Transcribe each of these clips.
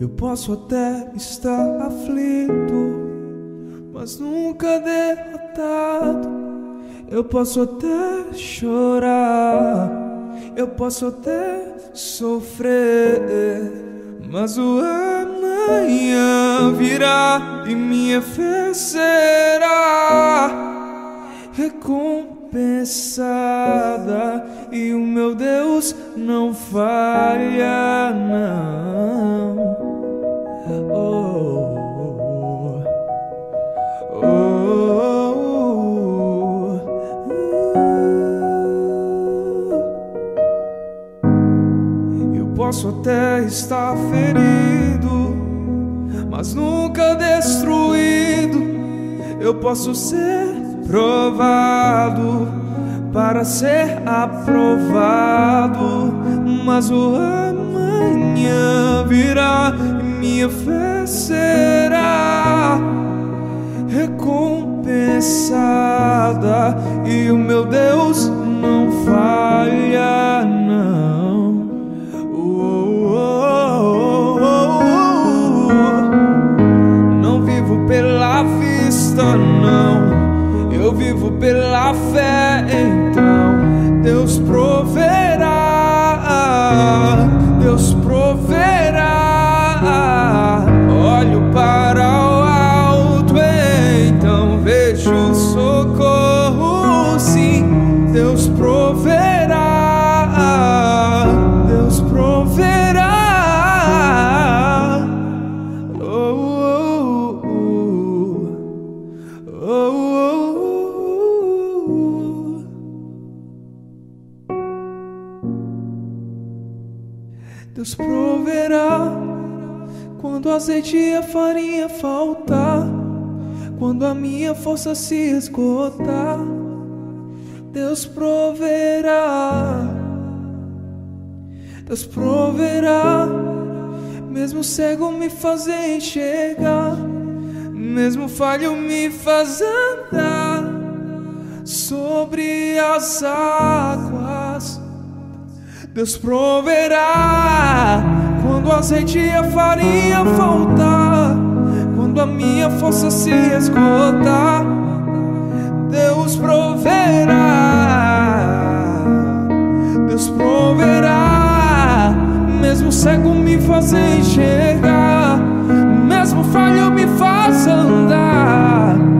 Eu posso até estar aflito, mas nunca derrotado. Eu posso até chorar, eu posso até sofrer, mas o amanhã virá e minha fé será recompensada e o meu Deus não falha não. Oh, oh, oh, posso até estar ferido, mas nunca destruído. Eu posso ser provado para ser aprovado, mas o amanhã virá e minha fé será recompensada e o meu Deus não falha não. Oh, oh, oh, não vivo pela vista não eu vivo pela fé, então Deus proverá, azeite e a farinha faltar, quando a minha força se esgotar. Deus proverá, Deus proverá, mesmo cego me fazer enxergar, mesmo falho me fazer andar sobre as águas. Deus proverá quando o azeite e a farinha faltar, quando a minha força se esgotar. Deus proverá, Deus proverá, mesmo cego me fazer enxergar, mesmo falho me faz andar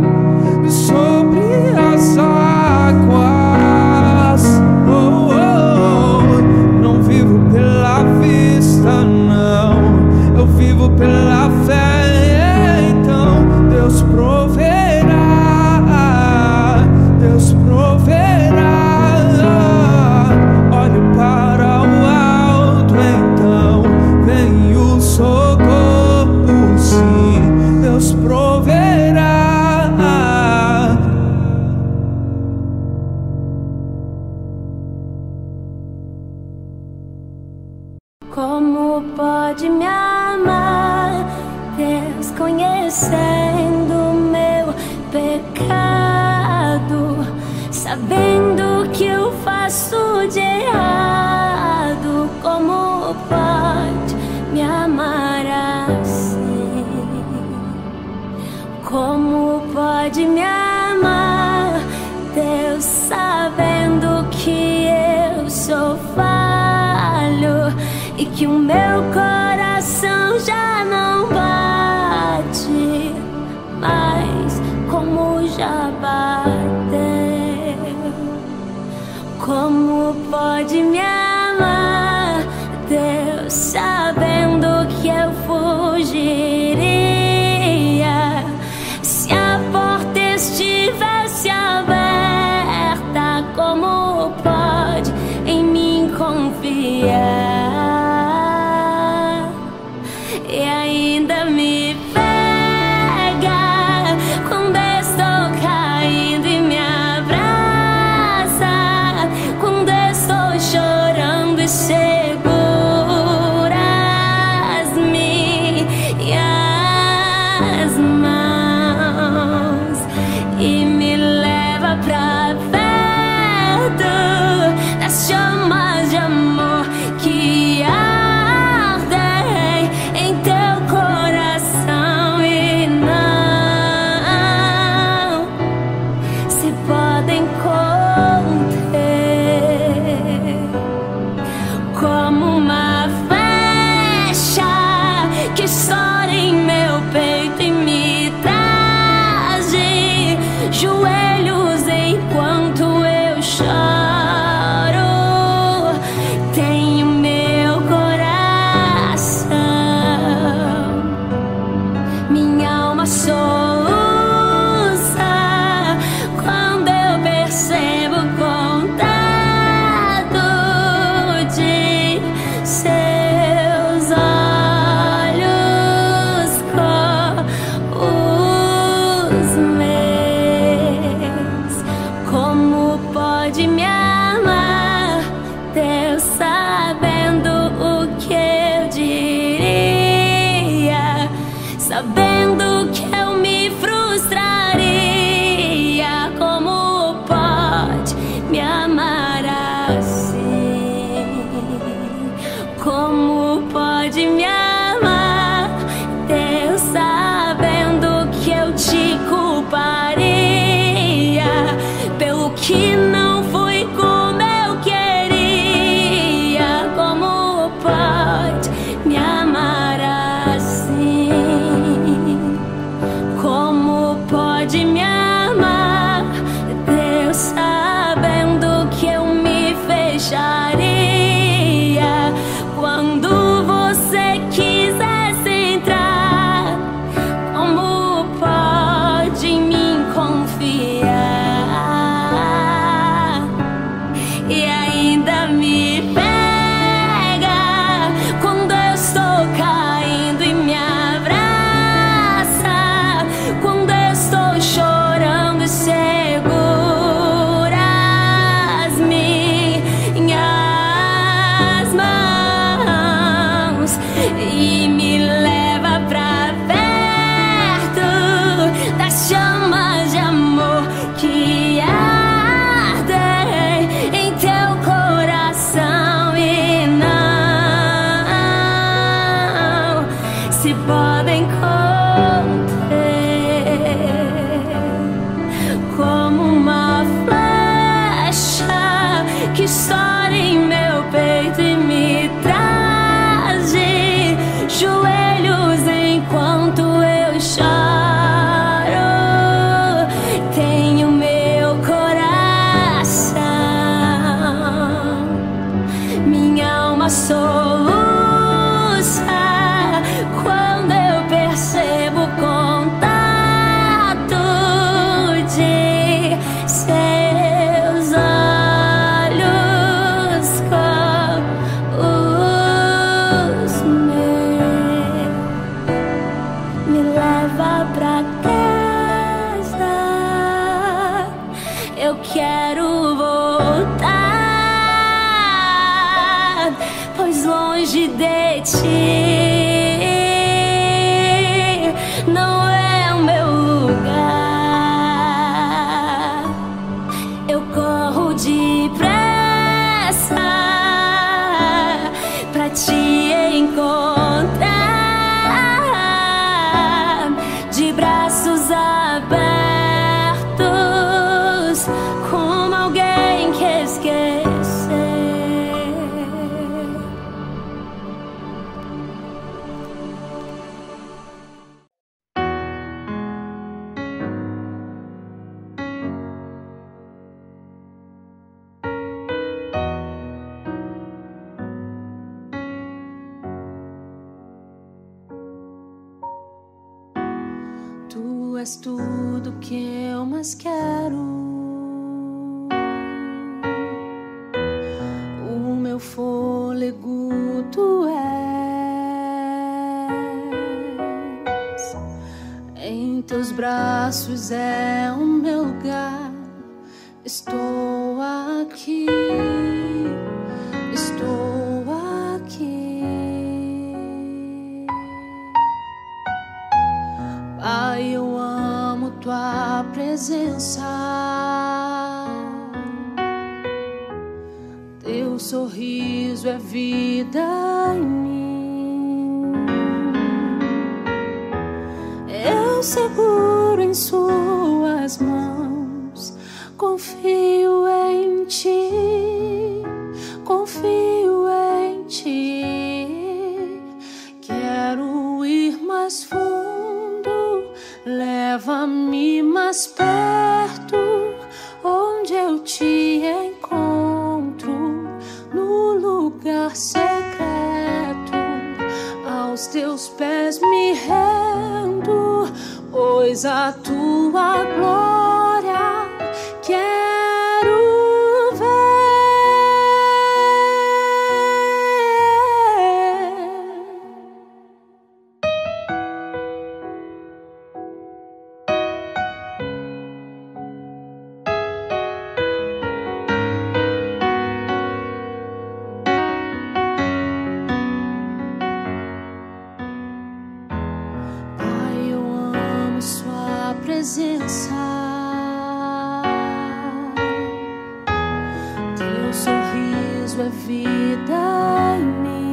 É vida em mim.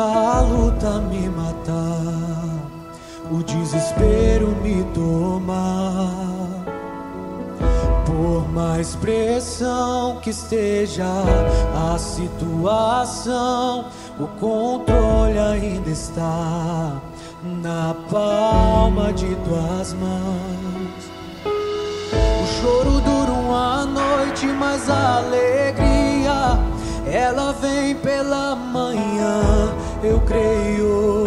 a luta tá me matar, o desespero me tomar. Por mais pressão que esteja a situação, o controle ainda está na palma de tuas mãos. O choro dura uma noite, mas a alegria ela vem pela manhã eu creio,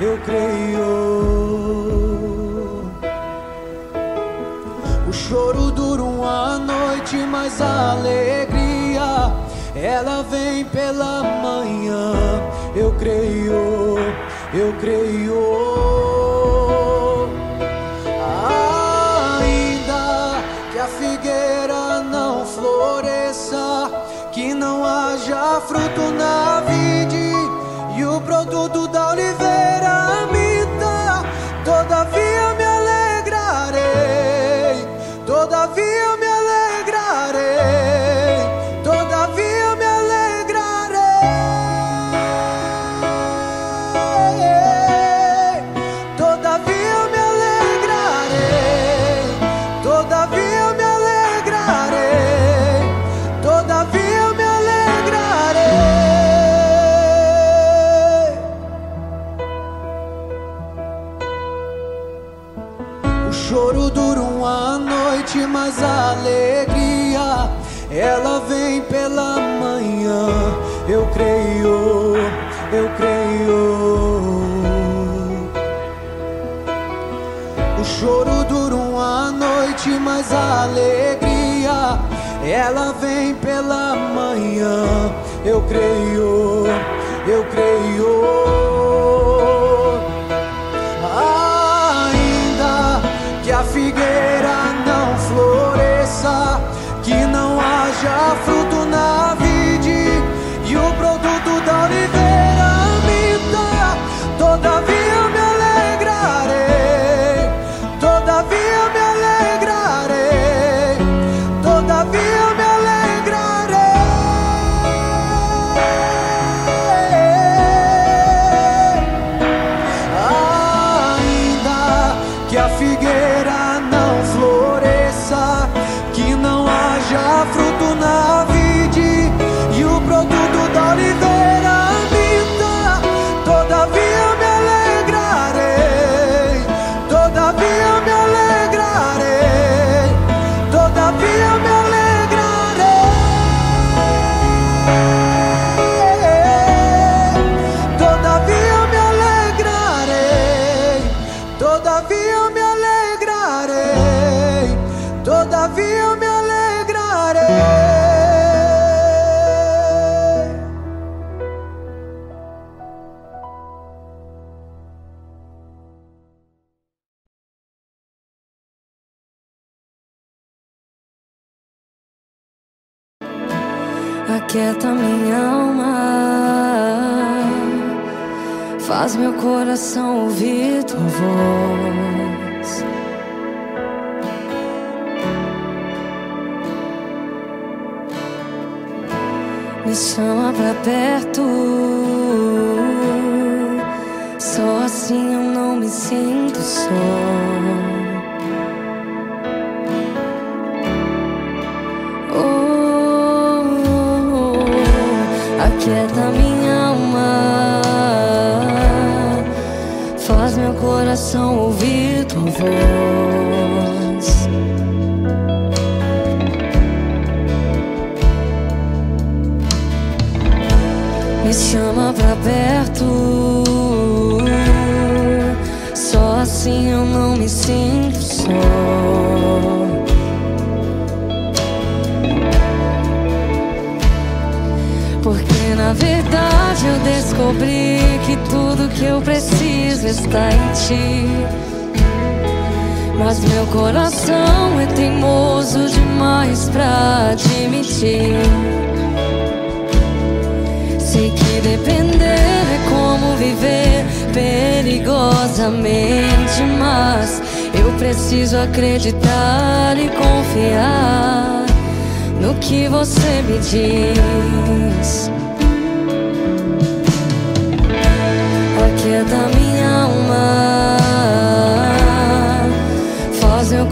eu creio. O choro dura uma noite, mas a alegria ela vem pela manhã. Eu creio, eu creio. Ainda que a figueira não floresça, que não haja fruto na mais alegria. Ela vem pela manhã. Eu creio, eu creio. Coração ouvir tua voz. Me chama pra perto, voz. Me chama pra perto, só assim eu não me sinto só. Porque na verdade eu descobri que tudo que eu preciso está em ti. Mas meu coração é teimoso demais pra admitir. Sei que depender é como viver perigosamente, mas eu preciso acreditar e confiar no que você me diz. Aquieta minha alma, faz meu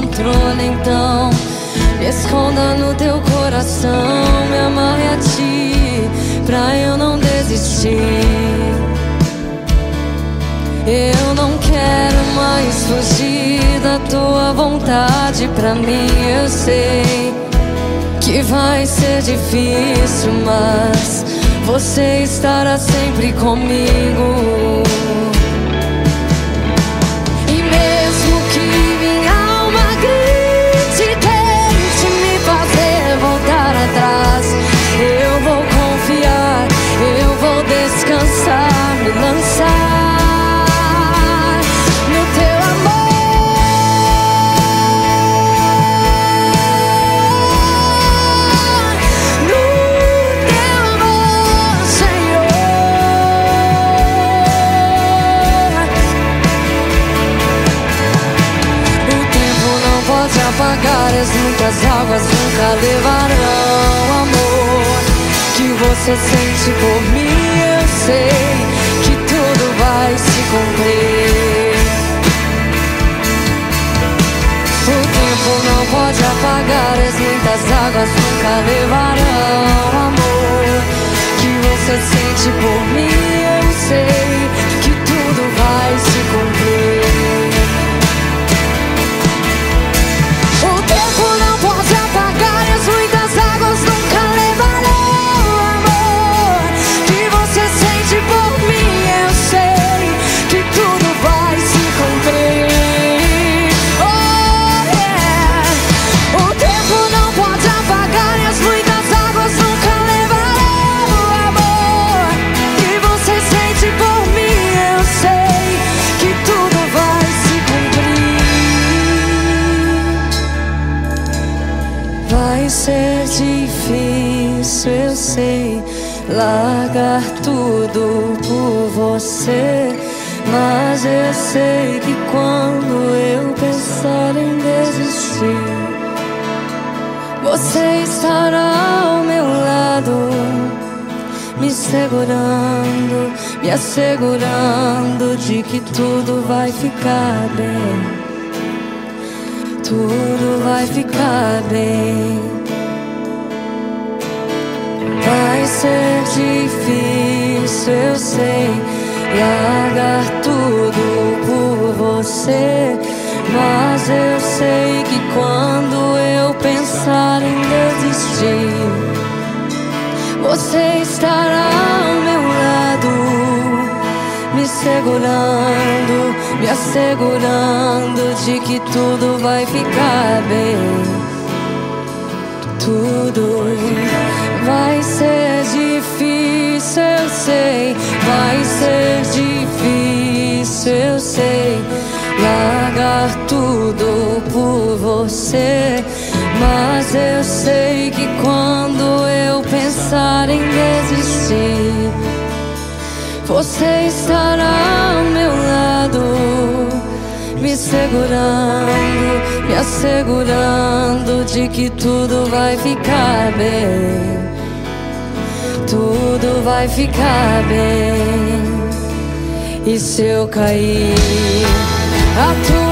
Controle, então me esconda no teu coração, me amarre a ti pra eu não desistir. Eu não quero mais fugir da tua vontade pra mim. Eu sei que vai ser difícil, mas você estará sempre comigo. As muitas águas nunca levarão amor que você sente por mim. Eu sei que tudo vai se cumprir. O tempo não pode apagar as muitas águas nunca levarão amor que você sente por mim. Eu sei que tudo vai se cumprir. Largar tudo por você. Mas eu sei que quando eu pensar em desistir, você estará ao meu lado, me segurando, me assegurando de que tudo vai ficar bem tudo vai ficar bem. Difícil, eu sei, largar tudo por você. Mas eu sei que quando eu pensar em desistir, você estará ao meu lado, me segurando, me assegurando de que tudo vai ficar bem. Tudo vai ser difícil, eu sei, vai ser difícil, eu sei. Largar tudo por você, mas eu sei que quando eu pensar em desistir, você estará ao meu lado me segurando, me assegurando de que tudo vai ficar bem. Tudo vai ficar bem. E se eu cair, a tua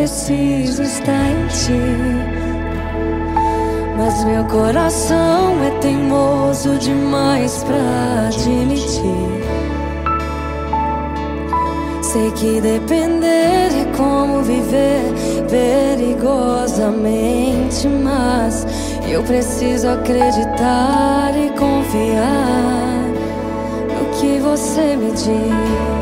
preciso está em ti. Mas meu coração é teimoso demais pra admitir. Sei que depender é como viver perigosamente, mas eu preciso acreditar e confiar no que você me diz.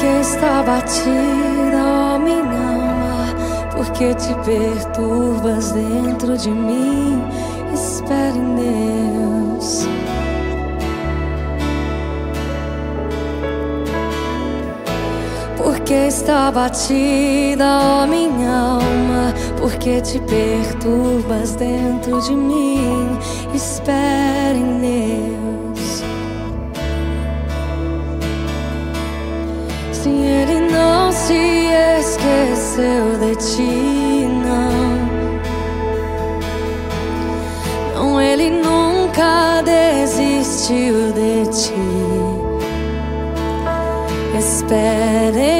Porque está batida, ó minha alma, porque te perturbas dentro de mim. Espere em Deus. Porque está batida, ó minha alma, porque te perturbas dentro de mim. Espere em Deus. Esqueceu de ti, não. Não, ele nunca desistiu de ti. Espere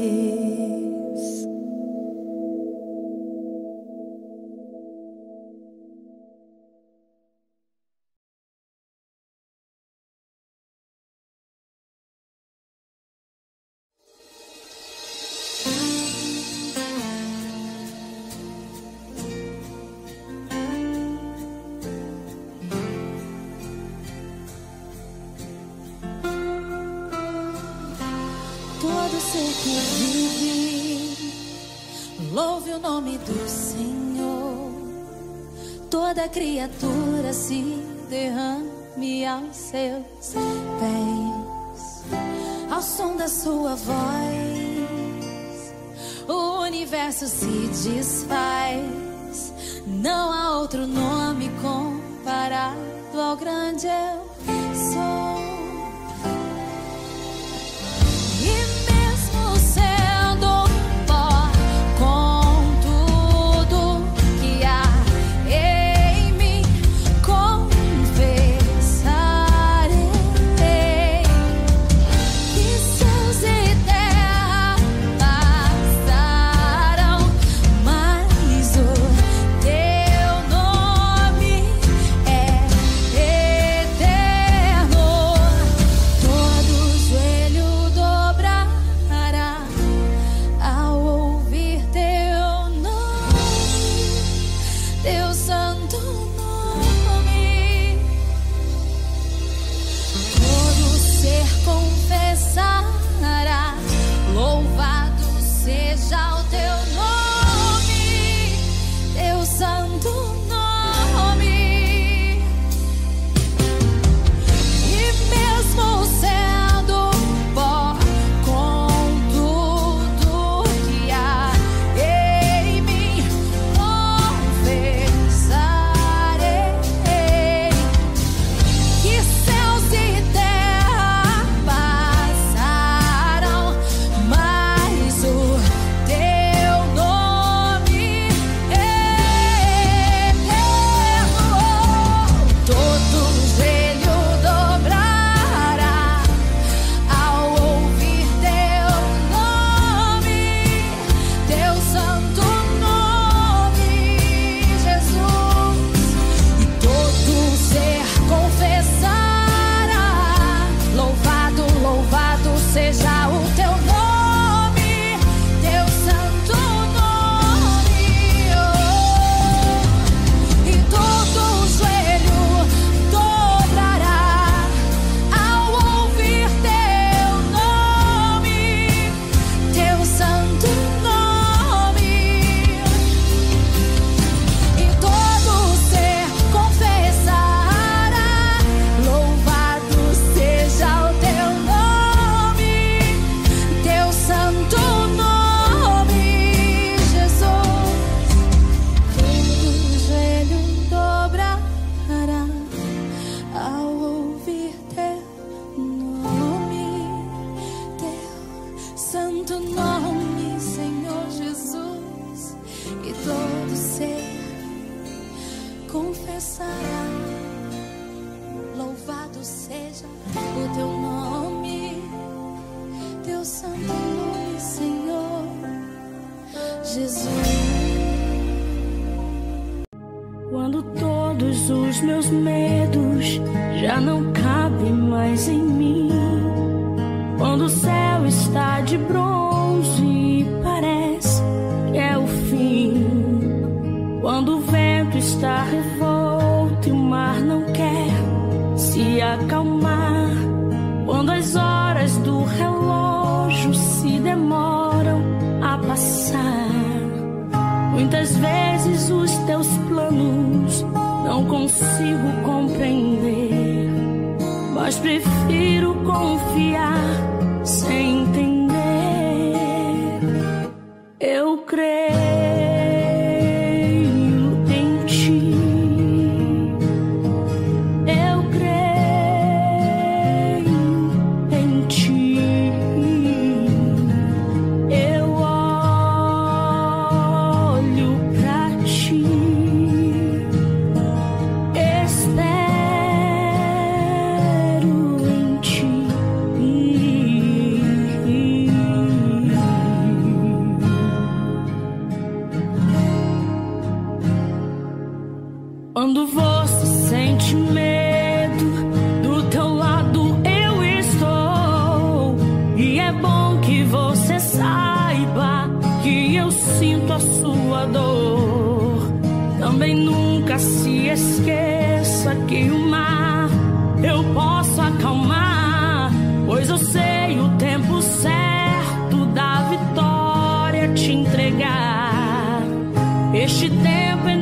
Este tempo é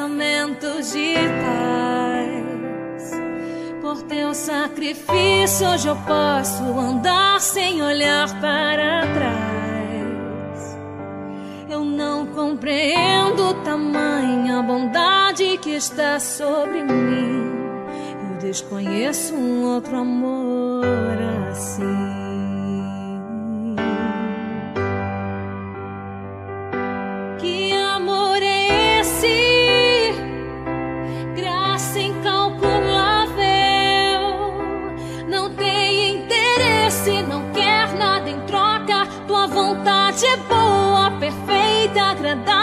pensamentos de paz. Por teu sacrifício hoje eu posso andar sem olhar para trás. Eu não compreendo tamanha bondade que está sobre mim. Eu desconheço um outro amor assim. noite boa, perfeita, agradável.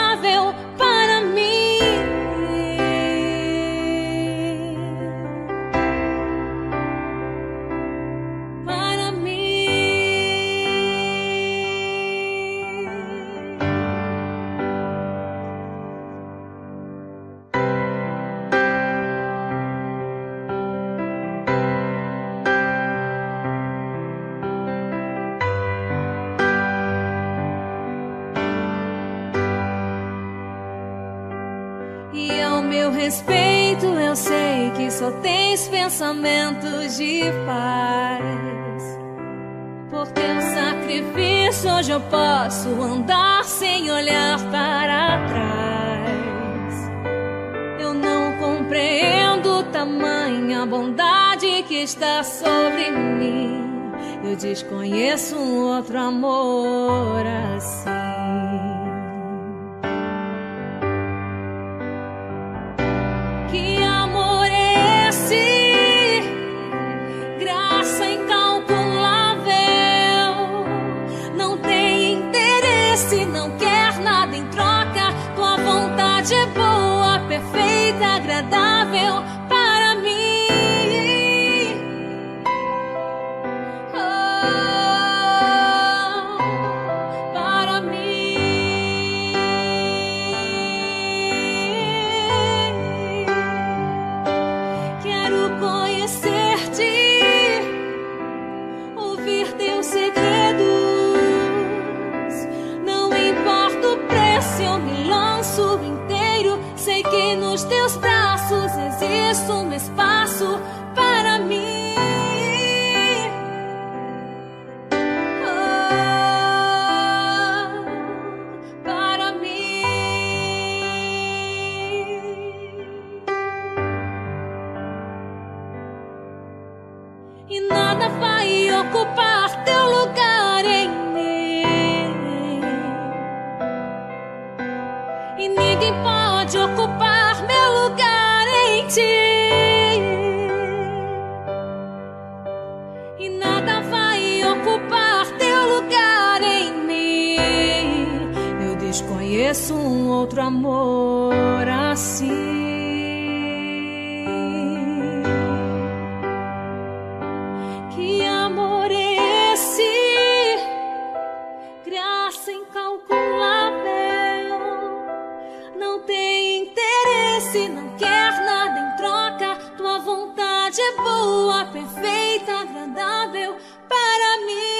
momentos de paz. Por teu sacrifício, hoje eu posso andar sem olhar para trás. Eu não compreendo tamanha bondade que está sobre mim. Eu desconheço um outro amor assim. se não quer nada em troca. Tua vontade é boa, perfeita, agradável. conheço um outro amor assim. Que amor é esse? Graça incalculável. Não tem interesse, não quer nada em troca. Tua vontade é boa, perfeita, agradável para mim.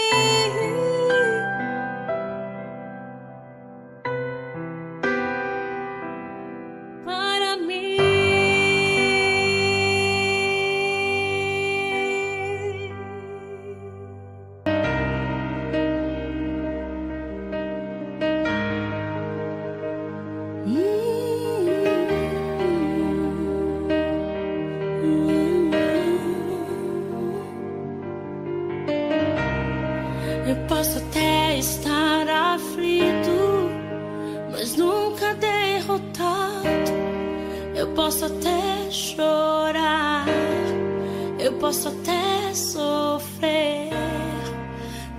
posso até sofrer,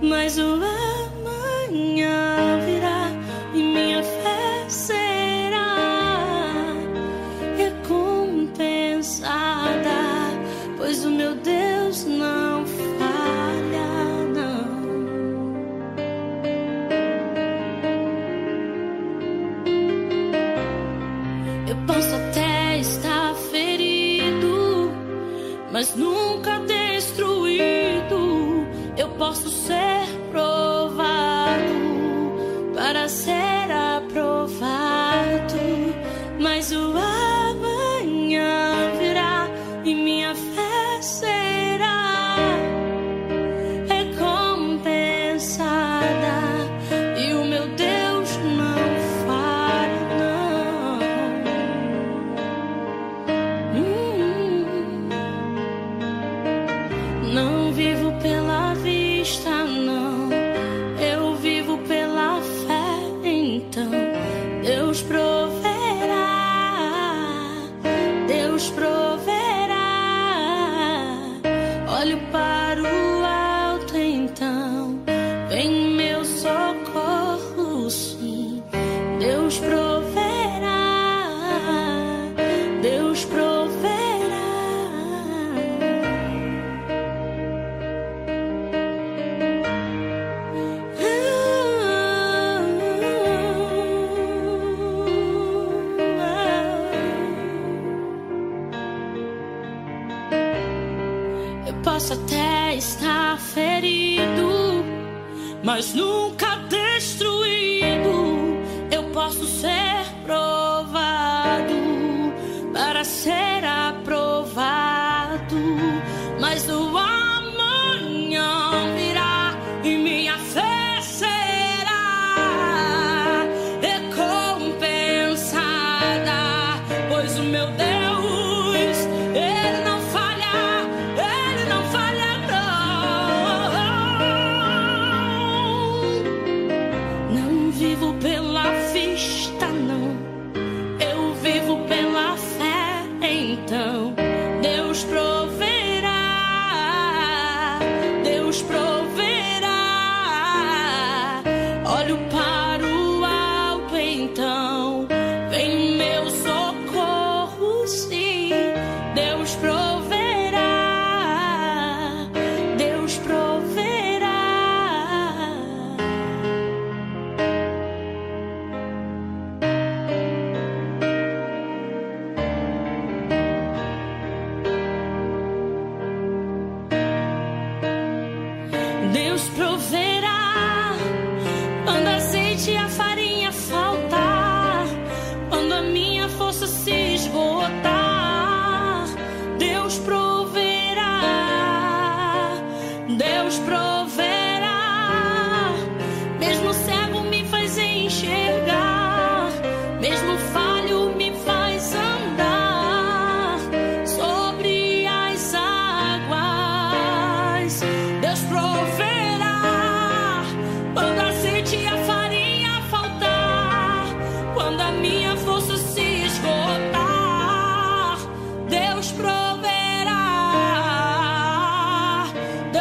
mas o amor.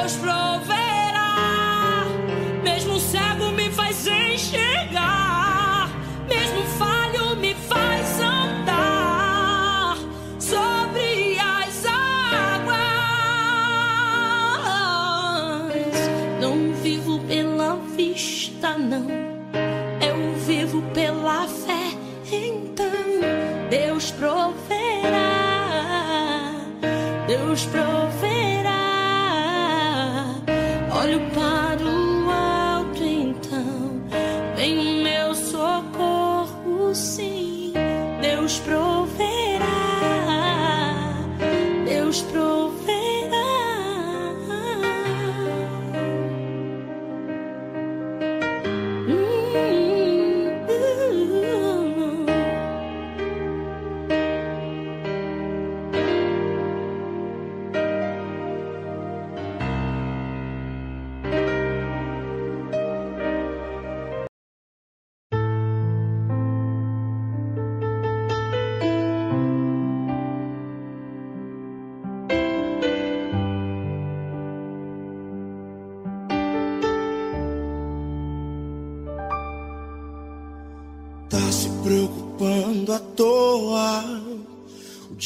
Deus proverá.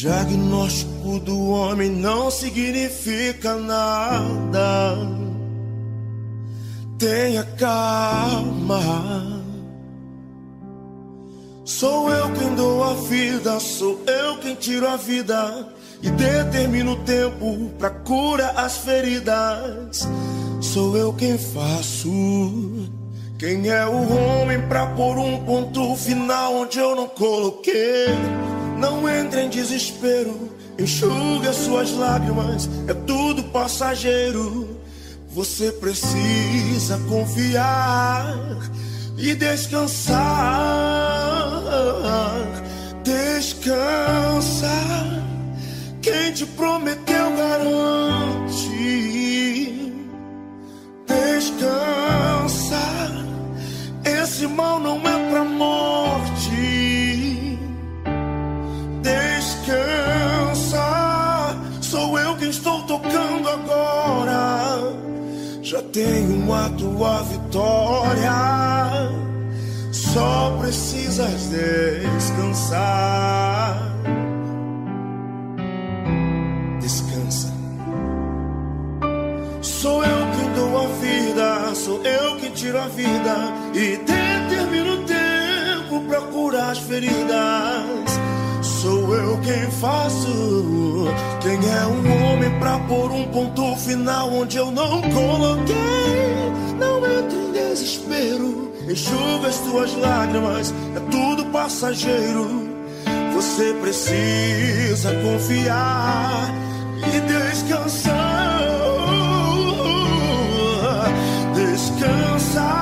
Diagnóstico do homem não significa nada. Tenha calma. Sou eu quem dou a vida, sou eu quem tiro a vida e determino o tempo pra cura as feridas. Sou eu quem faço. Quem é o homem pra pôr um ponto final onde eu não coloquei? Não entre em desespero, enxugue as suas lágrimas, é tudo passageiro. Você precisa confiar e descansar. Descansa. Quem te prometeu garante. Descansa. Esse mal não é pra morte. Descansa. Sou eu quem estou tocando agora. Já tenho a tua vitória. Só precisas descansar. Descansa. Sou eu quem dou a vida, sou eu quem tiro a vida e determino o tempo pra curar as feridas. Sou eu quem faço. Quem é um homem pra pôr um ponto final onde eu não coloquei? Não entre em desespero, enxuga as tuas lágrimas, é tudo passageiro. Você precisa confiar e descansar. Descansa.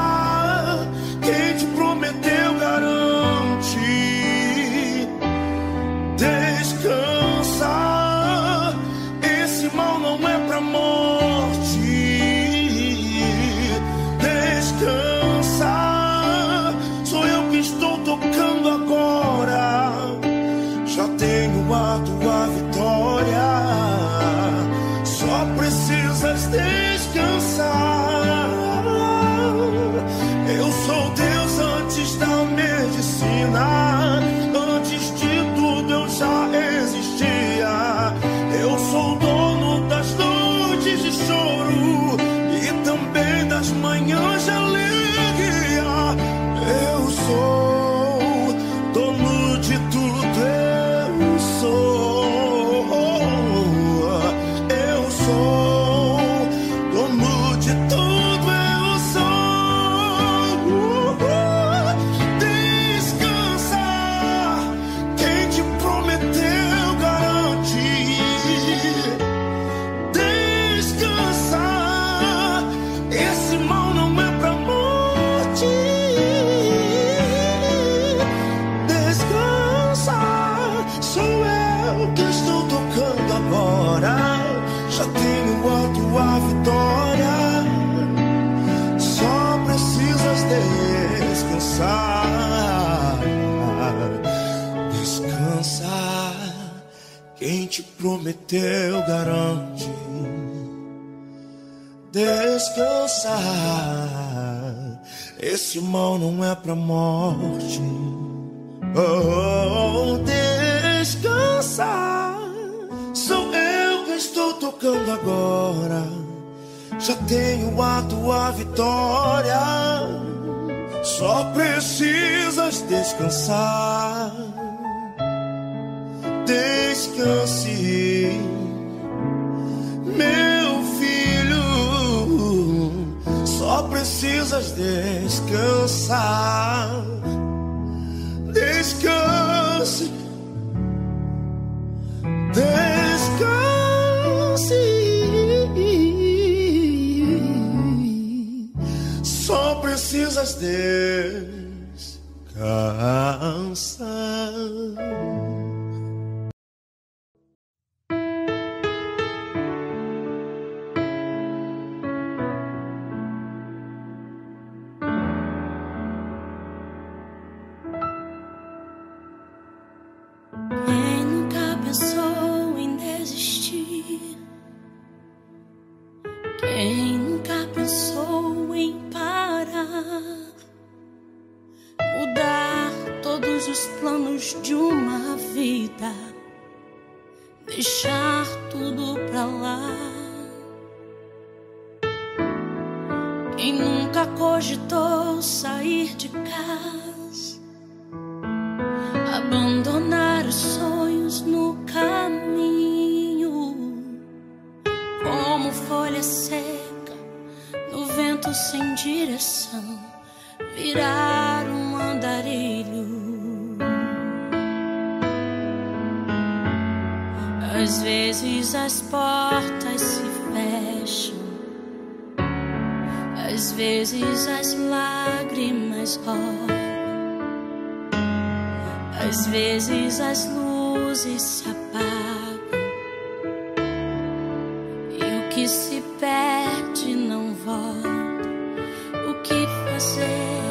Tenho a tua vitória. Só precisas descansar. Prometeu garante. Descansar. Esse mal não é pra morte. Oh, descansar. Sou eu que estou tocando agora. Já tenho a tua vitória. Só precisas descansar. Descanse, meu filho. Só precisas descansar. Descanse. Descanse. Só precisas descansar. Deixar tudo pra lá. Quem nunca cogitou sair de casa? abandonar os sonhos no caminho, como folha seca no vento sem direção, virar um andarilho. Às vezes as portas se fecham, às vezes as lágrimas rolam. Às vezes as luzes se apagam e o que se perde não volta. O que fazer?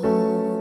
Vai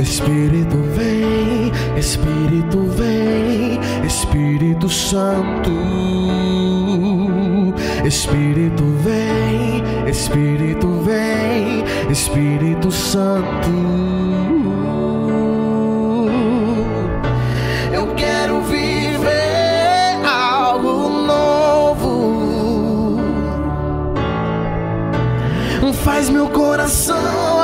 Espírito vem, Espírito vem, Espírito Santo. Espírito vem, Espírito vem, Espírito Santo. Eu quero viver algo novo. Faz meu coração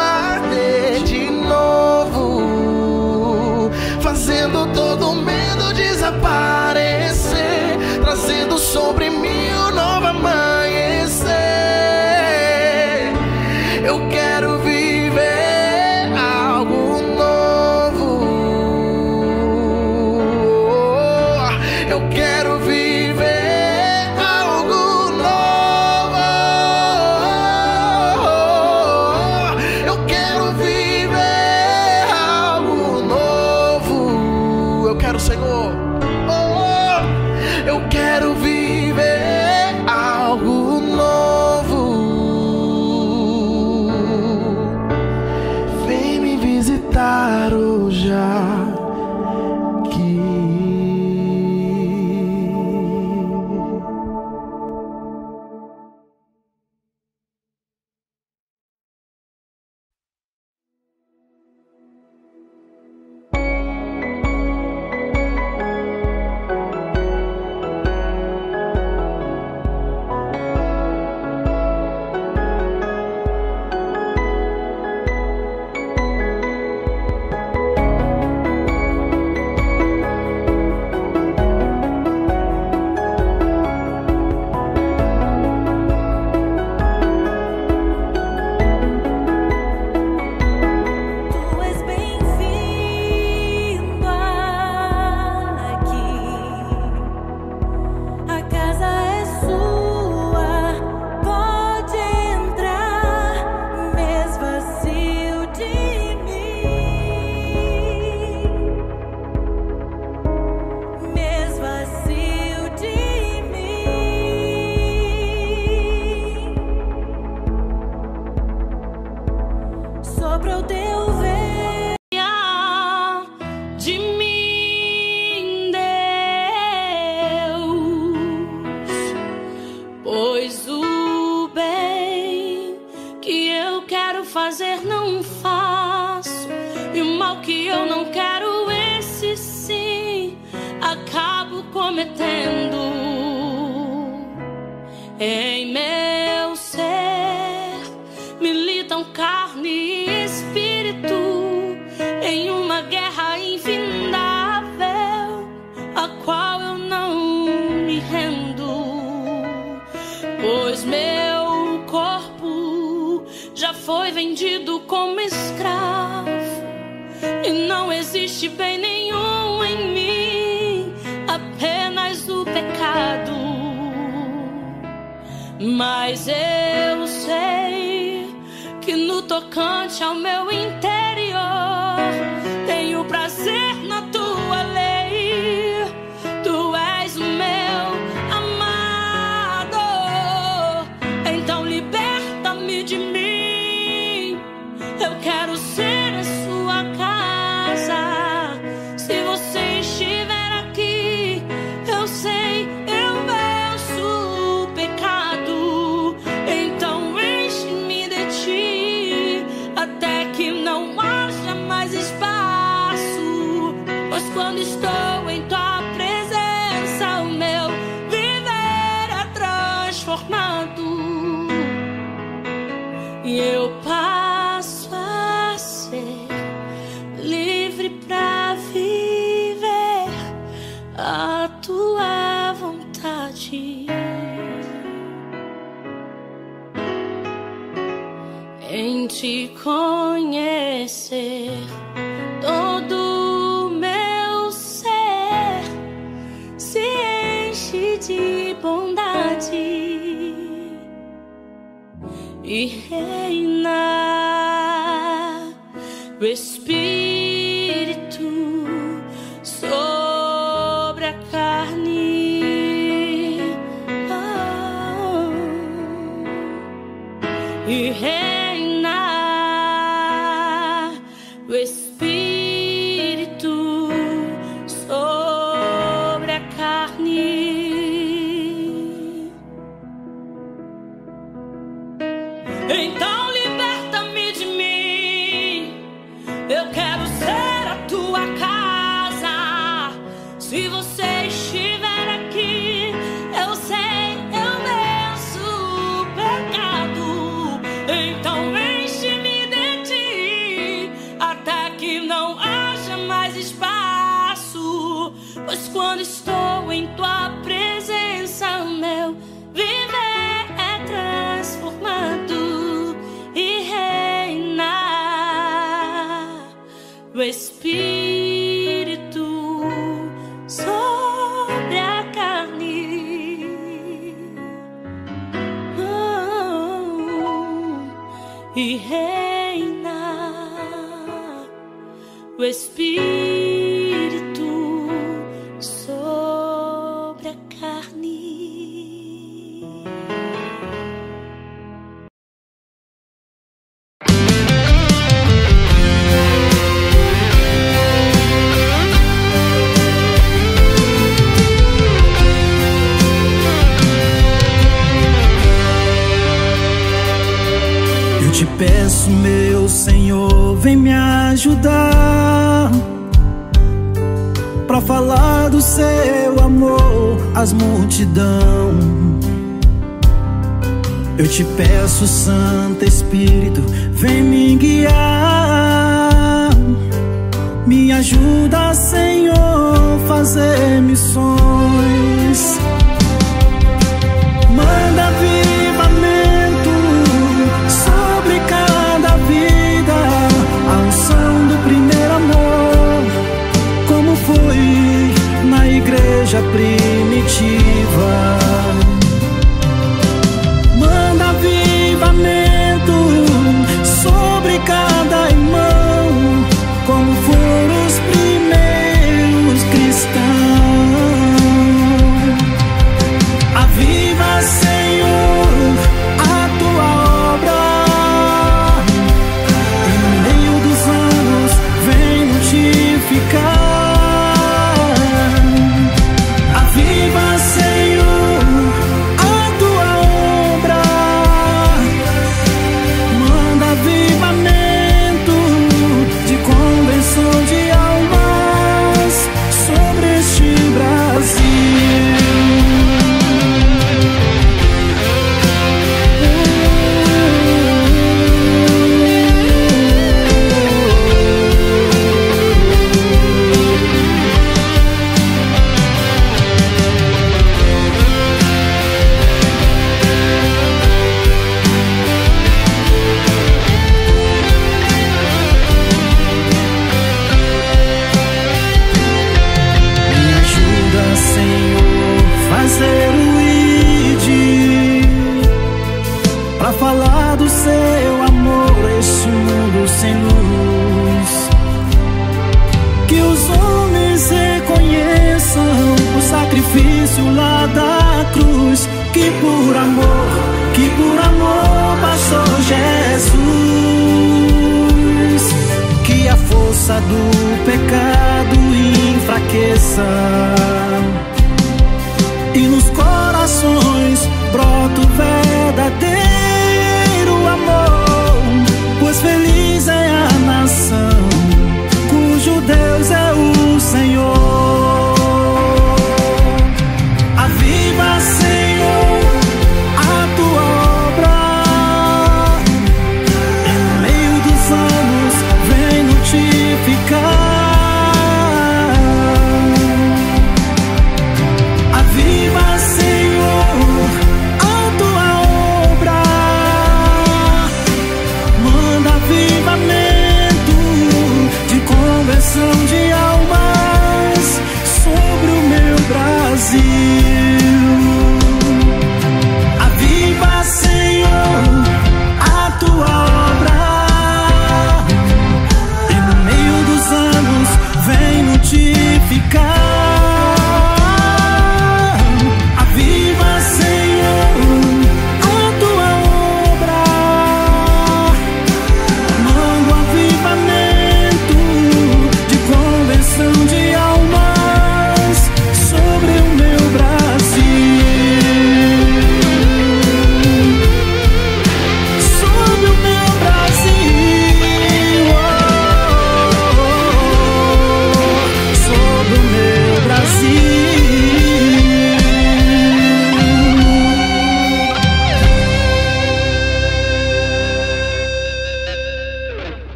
te peço, Santo Espírito,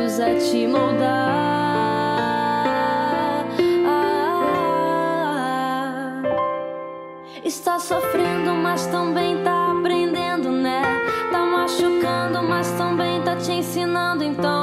anos a te moldar. Está sofrendo, mas também tá aprendendo, né? Tá machucando, mas também tá te ensinando, então.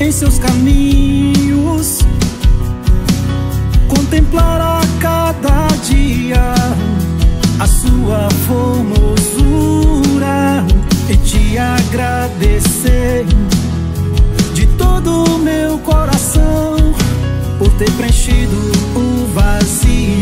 em seus caminhos, contemplar a cada dia a sua formosura e te agradecer de todo o meu coração por ter preenchido o vazio.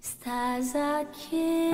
Estás aqui.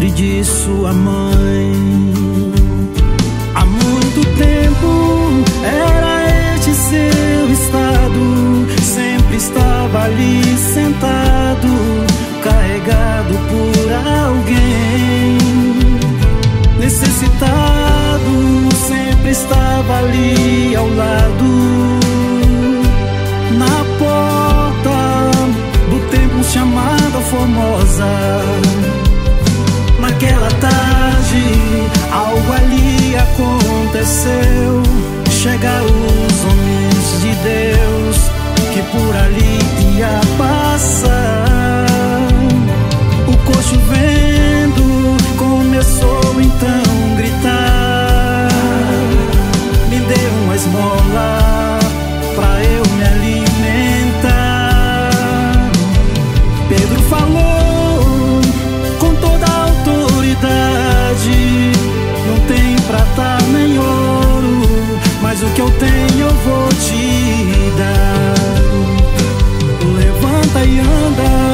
ventre de sua mãe. Há muito tempo era este seu estado, sempre estava ali sentado, carregado por alguém. Necessitado, sempre estava ali ao lado. Na porta do templo chamada Formosa tarde, algo ali aconteceu. Chegaram os homens de Deus que por ali ia passar. O coxo vendo começou então que eu tenho eu vou te dar. Levanta e anda.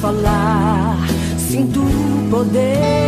Falar. Sinto o poder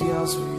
fracassos e